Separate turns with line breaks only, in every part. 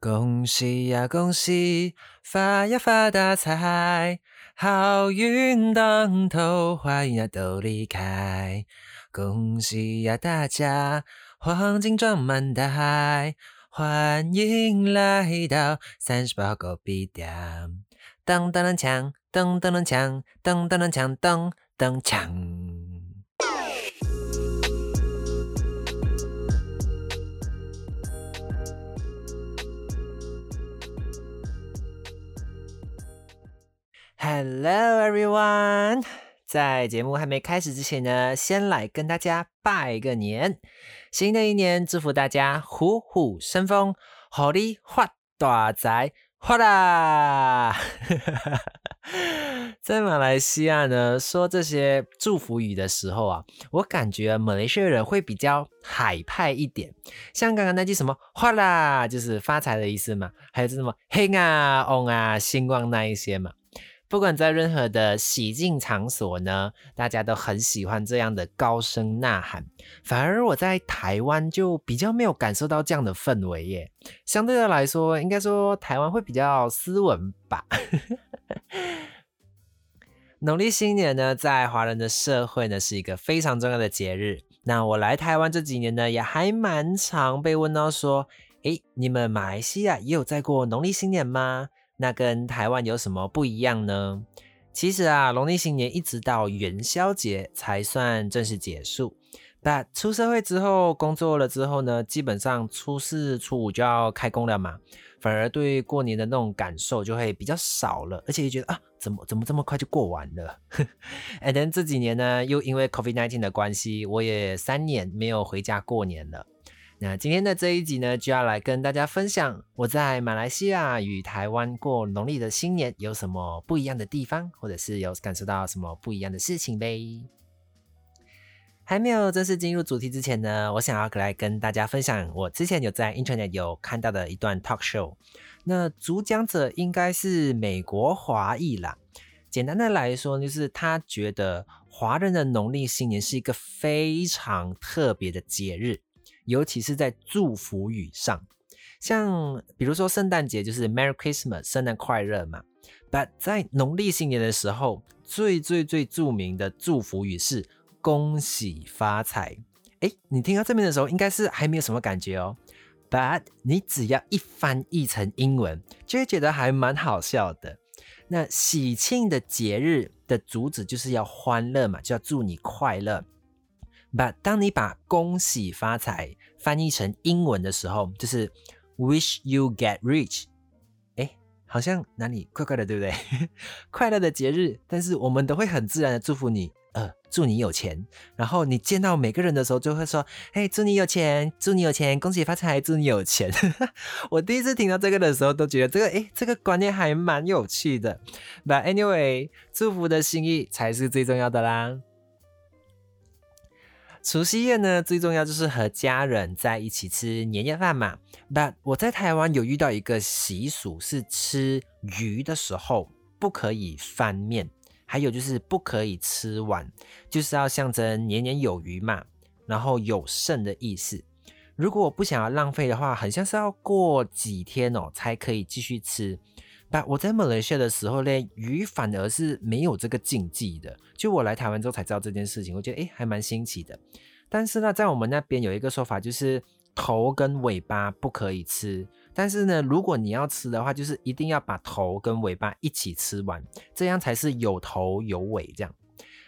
恭喜呀恭喜，发呀发大财，好运当头，坏运呀都离开。恭喜呀大家，黄金装满袋，欢迎来到三十八狗币店。噔噔噔锵，噔噔噔锵，噔噔噔锵，噔噔锵。Hello everyone，在节目还没开始之前呢，先来跟大家拜个年。新的一年，祝福大家虎虎生风，好利发大财，发啦！在马来西亚呢，说这些祝福语的时候啊，我感觉马来西亚人会比较海派一点。像刚刚那句什么“发啦”，就是发财的意思嘛，还有这什么“嘿啊”“旺啊”“星光”那一些嘛。不管在任何的喜庆场所呢，大家都很喜欢这样的高声呐喊。反而我在台湾就比较没有感受到这样的氛围耶。相对的来说，应该说台湾会比较斯文吧。农历新年呢，在华人的社会呢，是一个非常重要的节日。那我来台湾这几年呢，也还蛮常被问到说：“诶，你们马来西亚也有在过农历新年吗？”那跟台湾有什么不一样呢？其实啊，农历新年一直到元宵节才算正式结束。但出社会之后，工作了之后呢，基本上初四、初五就要开工了嘛，反而对过年的那种感受就会比较少了，而且也觉得啊，怎么怎么这么快就过完了？And then 这几年呢，又因为 COVID-19 的关系，我也三年没有回家过年了。那今天的这一集呢，就要来跟大家分享我在马来西亚与台湾过农历的新年有什么不一样的地方，或者是有感受到什么不一样的事情呗。还没有正式进入主题之前呢，我想要来跟大家分享我之前有在 Internet 有看到的一段 Talk Show。那主讲者应该是美国华裔啦。简单的来说，就是他觉得华人的农历新年是一个非常特别的节日。尤其是在祝福语上，像比如说圣诞节就是 Merry Christmas，圣诞快乐嘛。But 在农历新年的时候，最最最著名的祝福语是恭喜发财。哎，你听到这边的时候，应该是还没有什么感觉哦。But 你只要一翻译成英文，就会觉得还蛮好笑的。那喜庆的节日的主旨就是要欢乐嘛，就要祝你快乐。But 当你把恭喜发财翻译成英文的时候，就是 wish you get rich。哎，好像哪里怪怪的，对不对？快乐的节日，但是我们都会很自然的祝福你，呃，祝你有钱。然后你见到每个人的时候，就会说，哎，祝你有钱，祝你有钱，恭喜发财，祝你有钱。我第一次听到这个的时候，都觉得这个，哎，这个观念还蛮有趣的。But anyway，祝福的心意才是最重要的啦。除夕夜呢，最重要就是和家人在一起吃年夜饭嘛。But 我在台湾有遇到一个习俗，是吃鱼的时候不可以翻面，还有就是不可以吃完，就是要象征年年有余嘛，然后有剩的意思。如果我不想要浪费的话，很像是要过几天哦才可以继续吃。但我在马来西亚的时候呢，鱼反而是没有这个禁忌的。就我来台湾之后才知道这件事情，我觉得诶还蛮新奇的。但是呢，在我们那边有一个说法，就是头跟尾巴不可以吃。但是呢，如果你要吃的话，就是一定要把头跟尾巴一起吃完，这样才是有头有尾这样。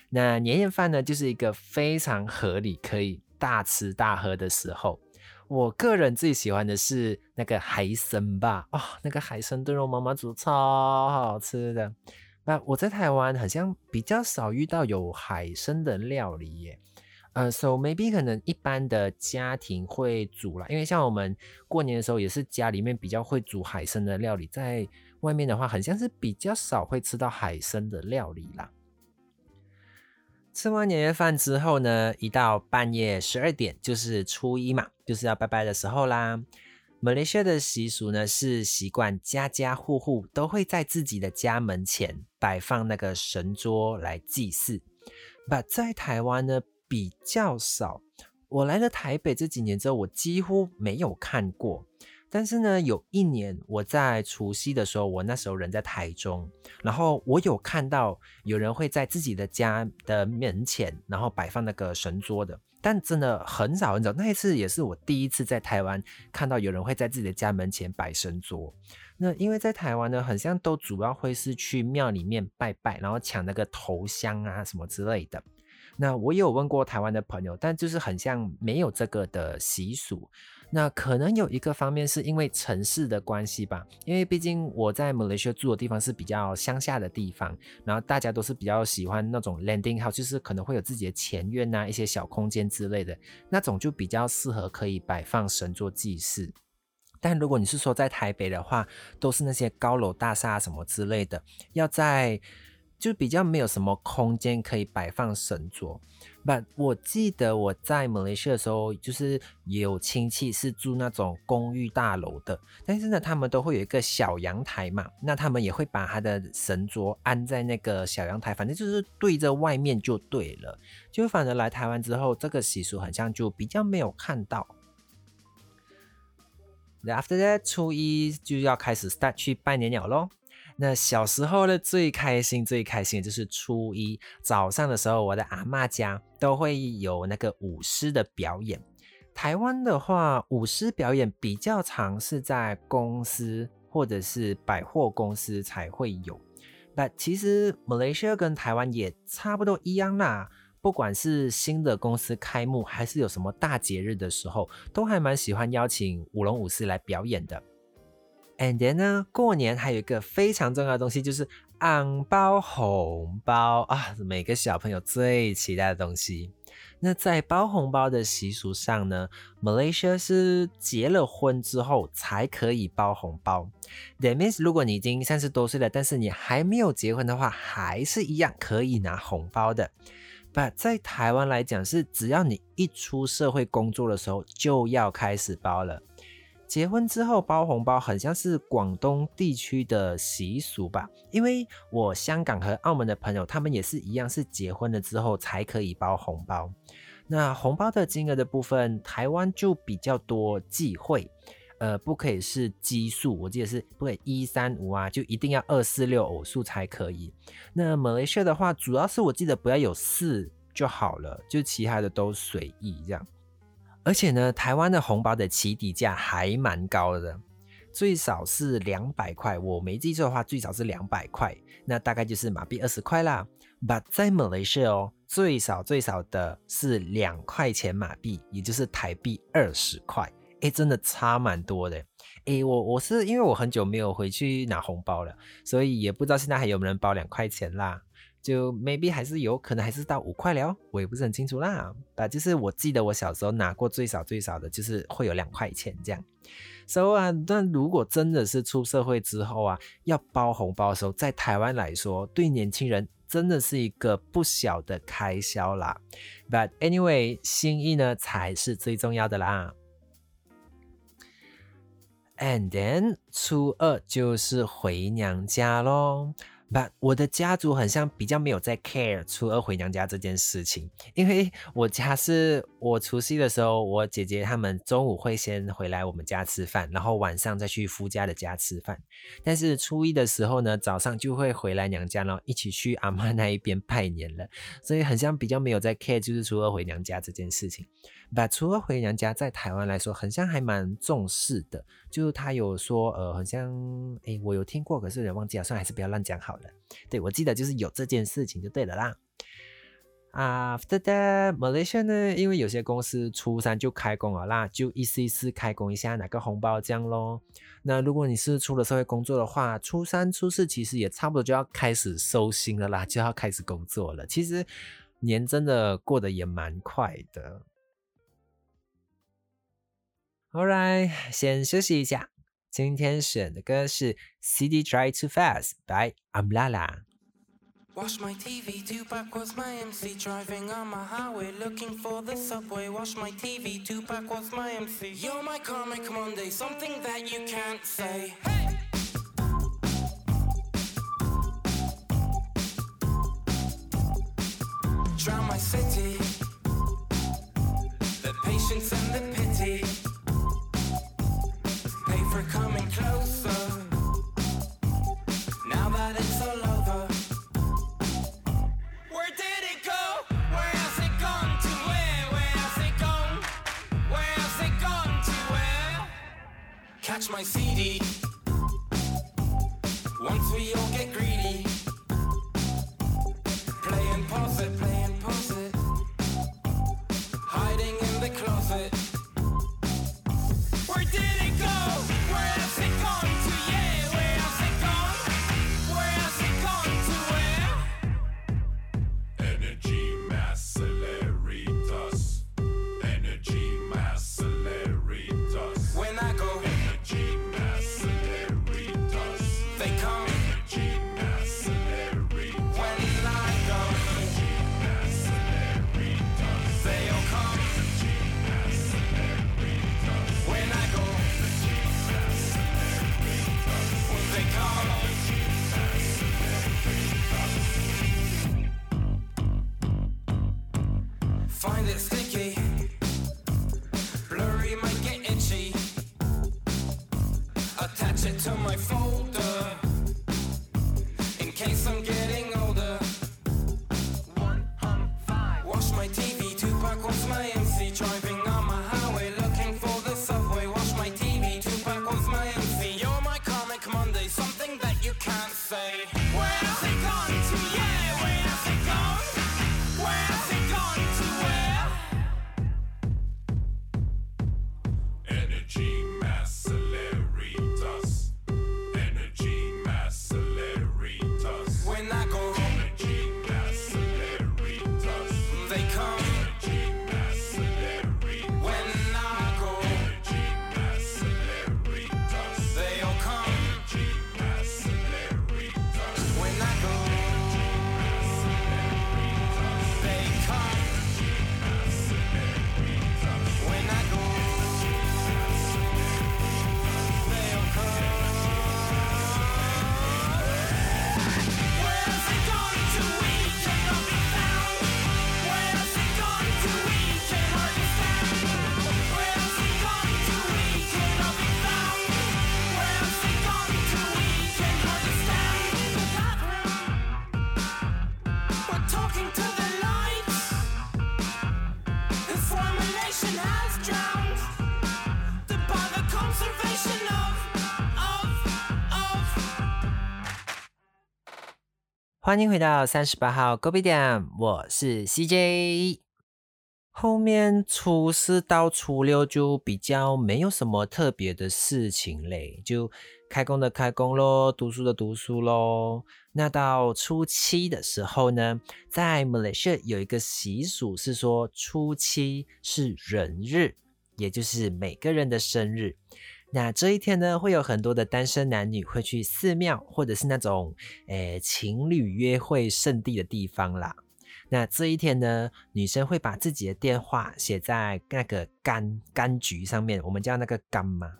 那年夜饭呢，就是一个非常合理可以大吃大喝的时候。我个人最喜欢的是那个海参吧，哦，那个海参炖肉，妈妈煮超好吃的。那我在台湾好像比较少遇到有海参的料理耶，呃，so maybe 可能一般的家庭会煮啦，因为像我们过年的时候也是家里面比较会煮海参的料理，在外面的话，很像是比较少会吃到海参的料理啦。吃完年夜饭之后呢，一到半夜十二点就是初一嘛，就是要拜拜的时候啦。马来西亚的习俗呢是习惯家家户户都会在自己的家门前摆放那个神桌来祭祀。但在台湾呢比较少，我来了台北这几年之后，我几乎没有看过。但是呢，有一年我在除夕的时候，我那时候人在台中，然后我有看到有人会在自己的家的门前，然后摆放那个神桌的，但真的很少很少。那一次也是我第一次在台湾看到有人会在自己的家门前摆神桌。那因为在台湾呢，很像都主要会是去庙里面拜拜，然后抢那个头香啊什么之类的。那我也有问过台湾的朋友，但就是很像没有这个的习俗。那可能有一个方面是因为城市的关系吧，因为毕竟我在马来西亚住的地方是比较乡下的地方，然后大家都是比较喜欢那种 landing house，就是可能会有自己的前院呐，一些小空间之类的那种，就比较适合可以摆放神做祭祀。但如果你是说在台北的话，都是那些高楼大厦什么之类的，要在就比较没有什么空间可以摆放神桌。But 我记得我在马来西亚的时候，就是也有亲戚是住那种公寓大楼的，但是呢，他们都会有一个小阳台嘛，那他们也会把他的神桌安在那个小阳台，反正就是对着外面就对了。就反正来台湾之后，这个习俗好像就比较没有看到。After that，初一就要开始 start 去拜年鸟喽。那小时候的最开心、最开心的就是初一早上的时候，我的阿妈家都会有那个舞狮的表演。台湾的话，舞狮表演比较常是在公司或者是百货公司才会有。那其实马来西亚跟台湾也差不多一样啦，不管是新的公司开幕，还是有什么大节日的时候，都还蛮喜欢邀请舞龙舞狮来表演的。And then 呢，过年还有一个非常重要的东西，就是红包红包啊，每个小朋友最期待的东西。那在包红包的习俗上呢，Malaysia 是结了婚之后才可以包红包。That means 如果你已经三十多岁了，但是你还没有结婚的话，还是一样可以拿红包的。But 在台湾来讲，是只要你一出社会工作的时候，就要开始包了。结婚之后包红包，很像是广东地区的习俗吧？因为我香港和澳门的朋友，他们也是一样，是结婚了之后才可以包红包。那红包的金额的部分，台湾就比较多忌讳，呃，不可以是奇数，我记得是不可以一三五啊，就一定要二四六偶数才可以。那马来西亚的话，主要是我记得不要有四就好了，就其他的都随意这样。而且呢，台湾的红包的起底价还蛮高的，最少是两百块。我没记错的话，最少是两百块，那大概就是马币二十块啦。But 在马来西亚哦，最少最少的是两块钱马币，也就是台币二十块。哎，真的差蛮多的。哎，我我是因为我很久没有回去拿红包了，所以也不知道现在还有没有人包两块钱啦。就 maybe 还是有可能还是到五块了，我也不是很清楚啦。啊，就是我记得我小时候拿过最少最少的就是会有两块钱这样。So 啊，但如果真的是出社会之后啊，要包红包的时候，在台湾来说，对年轻人真的是一个不小的开销啦。But anyway，心意呢才是最重要的啦。And then 初二就是回娘家喽。不，我的家族很像比较没有在 care 初二回娘家这件事情，因为我家是我除夕的时候，我姐姐他们中午会先回来我们家吃饭，然后晚上再去夫家的家吃饭。但是初一的时候呢，早上就会回来娘家，然后一起去阿妈那一边拜年了，所以很像比较没有在 care 就是初二回娘家这件事情。把初二回娘家在台湾来说，很像还蛮重视的。就是他有说，呃，好像，哎，我有听过，可是有点忘记了，算了，还是不要乱讲好了。对我记得就是有这件事情就对了啦。After that, Malaysia 呢，因为有些公司初三就开工了啦，就一次一次开工一下，拿个红包这样咯。那如果你是出了社会工作的话，初三、初四其实也差不多就要开始收心了啦，就要开始工作了。其实年真的过得也蛮快的。Alright，先休息一下。今天选的歌是《City Drive Too Fast》by Amlala。Watch my TV, Tupac was my MC. Driving on my highway, looking for the subway. Watch my TV, Tupac was my MC. You're my comic Monday, something that you can't say. Hey! 欢迎回到三十八号 Go B 点，我是 CJ。后面初四到初六就比较没有什么特别的事情嘞，就开工的开工咯，读书的读书咯。那到初七的时候呢，在 Malaysia 有一个习俗是说初七是人日，也就是每个人的生日。那这一天呢，会有很多的单身男女会去寺庙或者是那种诶情侣约会圣地的地方啦。那这一天呢，女生会把自己的电话写在那个柑柑橘上面，我们叫那个柑嘛，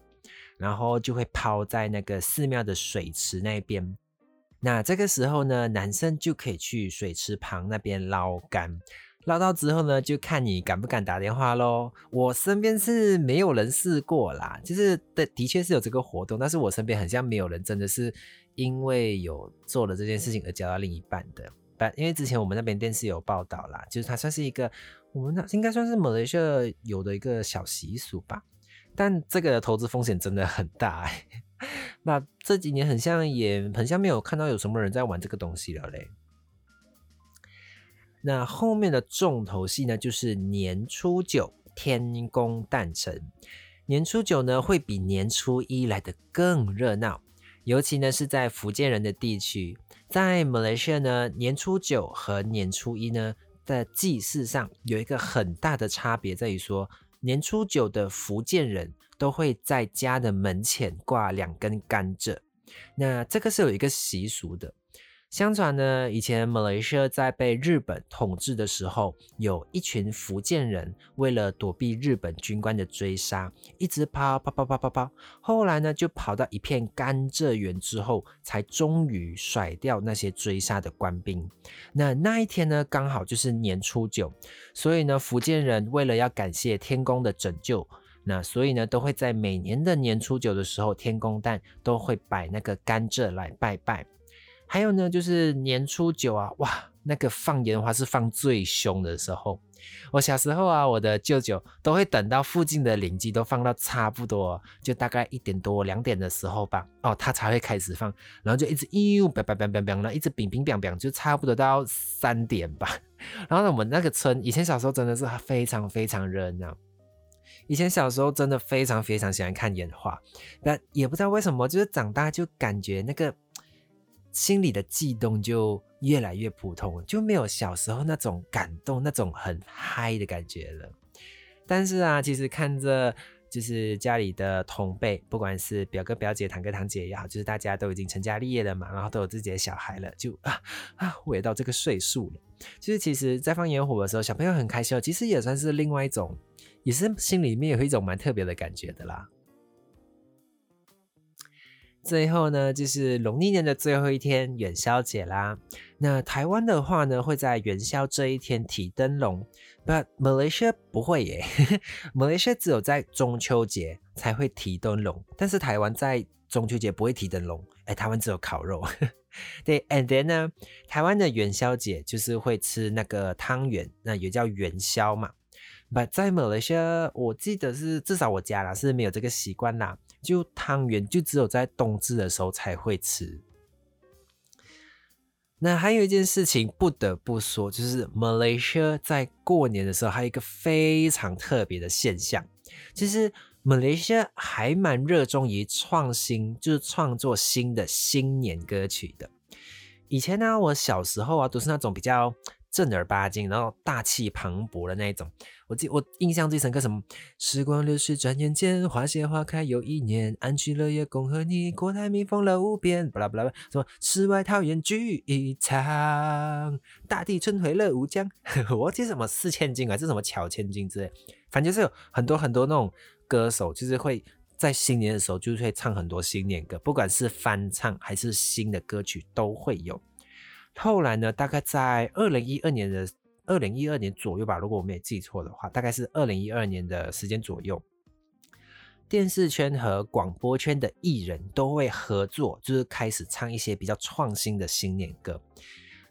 然后就会抛在那个寺庙的水池那边。那这个时候呢，男生就可以去水池旁那边捞柑，捞到之后呢，就看你敢不敢打电话喽。我身边是没有人试过啦，就是的的确是有这个活动，但是我身边很像没有人真的是因为有做了这件事情而交到另一半的。但因为之前我们那边电视有报道啦，就是它算是一个我们那应该算是马来西亚有的一个小习俗吧。但这个投资风险真的很大哎、那这几年很像也很像没有看到有什么人在玩这个东西了嘞。那后面的重头戏呢，就是年初九天公诞辰。年初九呢，会比年初一来的更热闹，尤其呢是在福建人的地区，在马来西亚呢，年初九和年初一呢的祭祀上有一个很大的差别，在于说年初九的福建人都会在家的门前挂两根甘蔗，那这个是有一个习俗的。相传呢，以前马来西亚在被日本统治的时候，有一群福建人为了躲避日本军官的追杀，一直跑跑跑跑跑跑，后来呢就跑到一片甘蔗园之后，才终于甩掉那些追杀的官兵。那那一天呢，刚好就是年初九，所以呢，福建人为了要感谢天公的拯救，那所以呢，都会在每年的年初九的时候，天公诞都会摆那个甘蔗来拜拜。还有呢，就是年初九啊，哇，那个放烟花是放最凶的时候。我小时候啊，我的舅舅都会等到附近的邻居都放到差不多，就大概一点多两点的时候吧，哦，他才会开始放，然后就一直呦，砰砰砰砰砰，然后一直乒乒乓乓，就差不多到三点吧。然后呢，我们那个村以前小时候真的是非常非常热闹。以前小时候真的非常非常喜欢看烟花，但也不知道为什么，就是长大就感觉那个心里的悸动就越来越普通，就没有小时候那种感动、那种很嗨的感觉了。但是啊，其实看着就是家里的同辈，不管是表哥、表姐、堂哥、堂姐也好，就是大家都已经成家立业了嘛，然后都有自己的小孩了，就啊啊，我也到这个岁数了。就是其实，在放烟火的时候，小朋友很开心，其实也算是另外一种，也是心里面有一种蛮特别的感觉的啦。最后呢，就是农历年的最后一天元宵节啦。那台湾的话呢，会在元宵这一天提灯笼，but Malaysia 不会耶，Malaysia 只有在中秋节才会提灯笼，但是台湾在中秋节不会提灯笼，哎，台湾只有烤肉。对，and then 呢，台湾的元宵节就是会吃那个汤圆，那也叫元宵嘛。But 在 Malaysia，我记得是至少我家啦是没有这个习惯啦。就汤圆就只有在冬至的时候才会吃。那还有一件事情不得不说，就是 Malaysia 在过年的时候还有一个非常特别的现象，其实 Malaysia 还蛮热衷于创新，就是创作新的新年歌曲的。以前呢，我小时候啊，都是那种比较正儿八经，然后大气磅礴的那种。我记我印象最深刻什么？时光流逝，转眼间，花谢花开又一年。安居乐业，恭贺你，国泰民丰乐无边。巴拉巴拉，什么？世外桃源聚一场，大地春回乐无疆。我记什么四千金啊，这什么巧千金之类，反正就是有很多很多那种歌手，就是会在新年的时候就会唱很多新年歌，不管是翻唱还是新的歌曲都会有。后来呢，大概在二零一二年的。二零一二年左右吧，如果我没记错的话，大概是二零一二年的时间左右。电视圈和广播圈的艺人都会合作，就是开始唱一些比较创新的新年歌。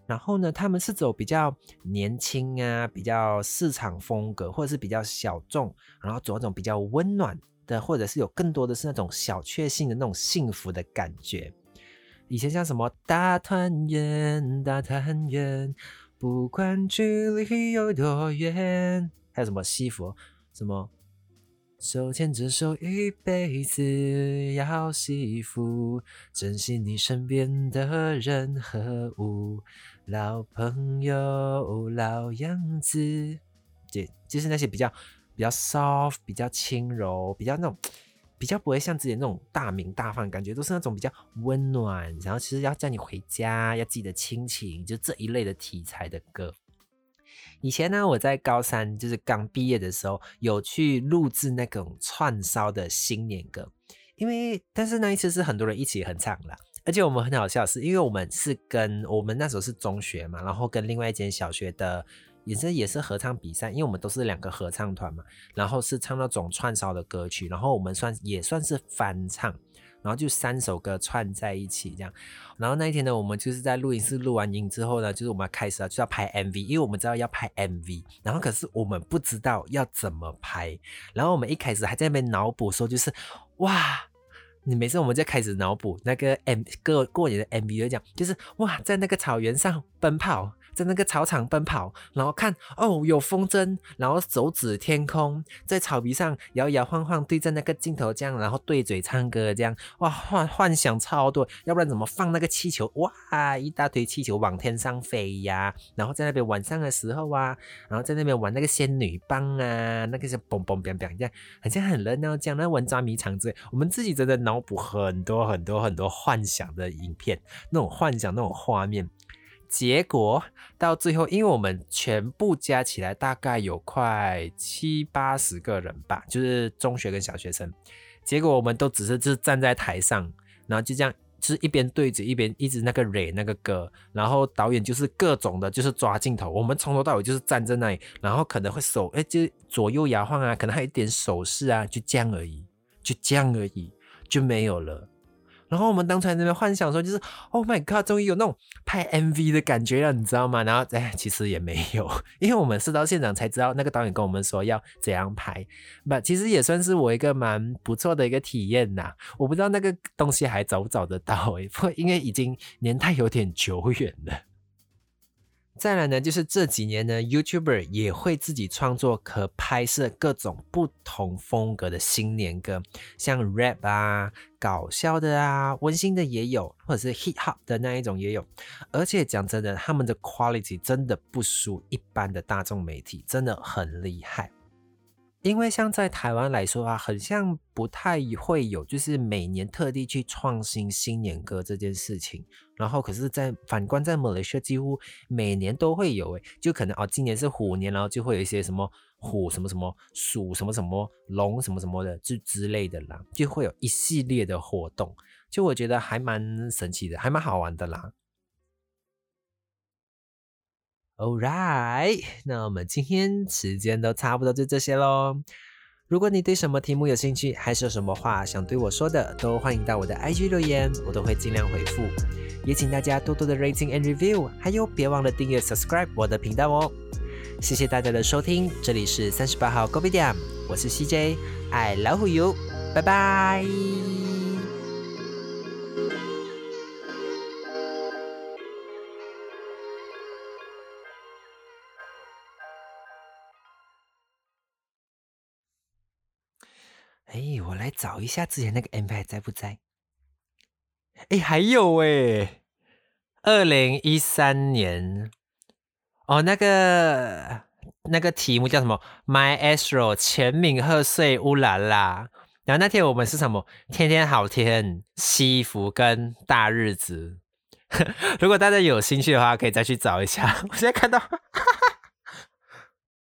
然后呢，他们是走比较年轻啊，比较市场风格，或者是比较小众，然后走那种比较温暖的，或者是有更多的是那种小确幸的那种幸福的感觉。以前像什么大团圆，大团圆。不管距离有多远，还有什么西服，什么手牵着手一辈子要幸福，珍惜你身边的人和物，老朋友老样子，就就是那些比较比较 soft、比较轻柔、比较那种。比较不会像之前那种大名大放，感觉都是那种比较温暖，然后其实要叫你回家，要记得亲情，就这一类的题材的歌。以前呢，我在高三就是刚毕业的时候，有去录制那种串烧的新年歌，因为但是那一次是很多人一起合唱了，而且我们很好笑，是因为我们是跟我们那时候是中学嘛，然后跟另外一间小学的。也是也是合唱比赛，因为我们都是两个合唱团嘛，然后是唱那种串烧的歌曲，然后我们算也算是翻唱，然后就三首歌串在一起这样。然后那一天呢，我们就是在录音室录完音之后呢，就是我们开始就要拍 MV，因为我们知道要拍 MV，然后可是我们不知道要怎么拍，然后我们一开始还在那边脑补说就是哇，你每次我们就开始脑补那个 M 过过年的 MV 就讲就是哇，在那个草原上奔跑。在那个草场奔跑，然后看哦有风筝，然后手指天空，在草皮上摇摇晃晃，对着那个镜头这样，然后对嘴唱歌这样，哇幻幻想超多，要不然怎么放那个气球？哇一大堆气球往天上飞呀，然后在那边晚上的时候啊，然后在那边玩那个仙女棒啊，那个是嘣嘣嘣嘣这样，好像很热闹这样，那玩抓迷藏之类，我们自己真的脑补很多很多很多幻想的影片，那种幻想那种画面。结果到最后，因为我们全部加起来大概有快七八十个人吧，就是中学跟小学生。结果我们都只是就是站在台上，然后就这样就是一边对着一边一直那个蕊那个歌，然后导演就是各种的，就是抓镜头，我们从头到尾就是站在那里，然后可能会手哎就左右摇晃啊，可能还有一点手势啊，就这样而已，就这样而已，就没有了。然后我们当初在那边幻想说，就是 Oh my God，终于有那种拍 MV 的感觉了，你知道吗？然后哎，其实也没有，因为我们是到现场才知道，那个导演跟我们说要怎样拍。不，其实也算是我一个蛮不错的一个体验呐。我不知道那个东西还找不找得到诶，不过因为已经年代有点久远了。再来呢，就是这几年呢，YouTuber 也会自己创作和拍摄各种不同风格的新年歌，像 rap 啊、搞笑的啊、温馨的也有，或者是 hip hop 的那一种也有。而且讲真的，他们的 quality 真的不输一般的大众媒体，真的很厉害。因为像在台湾来说啊，很像不太会有，就是每年特地去创新新年歌这件事情。然后可是，在反观在马来西亚，几乎每年都会有，诶，就可能哦，今年是虎年，然后就会有一些什么虎什么什么鼠什么什么龙什么什么的，就之类的啦，就会有一系列的活动。就我觉得还蛮神奇的，还蛮好玩的啦。Alright，那我们今天时间都差不多就这些喽。如果你对什么题目有兴趣，还是有什么话想对我说的，都欢迎到我的 IG 留言，我都会尽量回复。也请大家多多的 rating and review，还有别忘了订阅 subscribe 我的频道哦。谢谢大家的收听，这里是三十八号 Go b i a m 我是 CJ，I love you，拜拜。哎，我来找一下之前那个 MP 在不在？哎，还有哎，二零一三年哦，那个那个题目叫什么？My Astro 全敏贺岁乌啦啦。然后那天我们是什么？天天好天，西服跟大日子。如果大家有兴趣的话，可以再去找一下。我现在看到。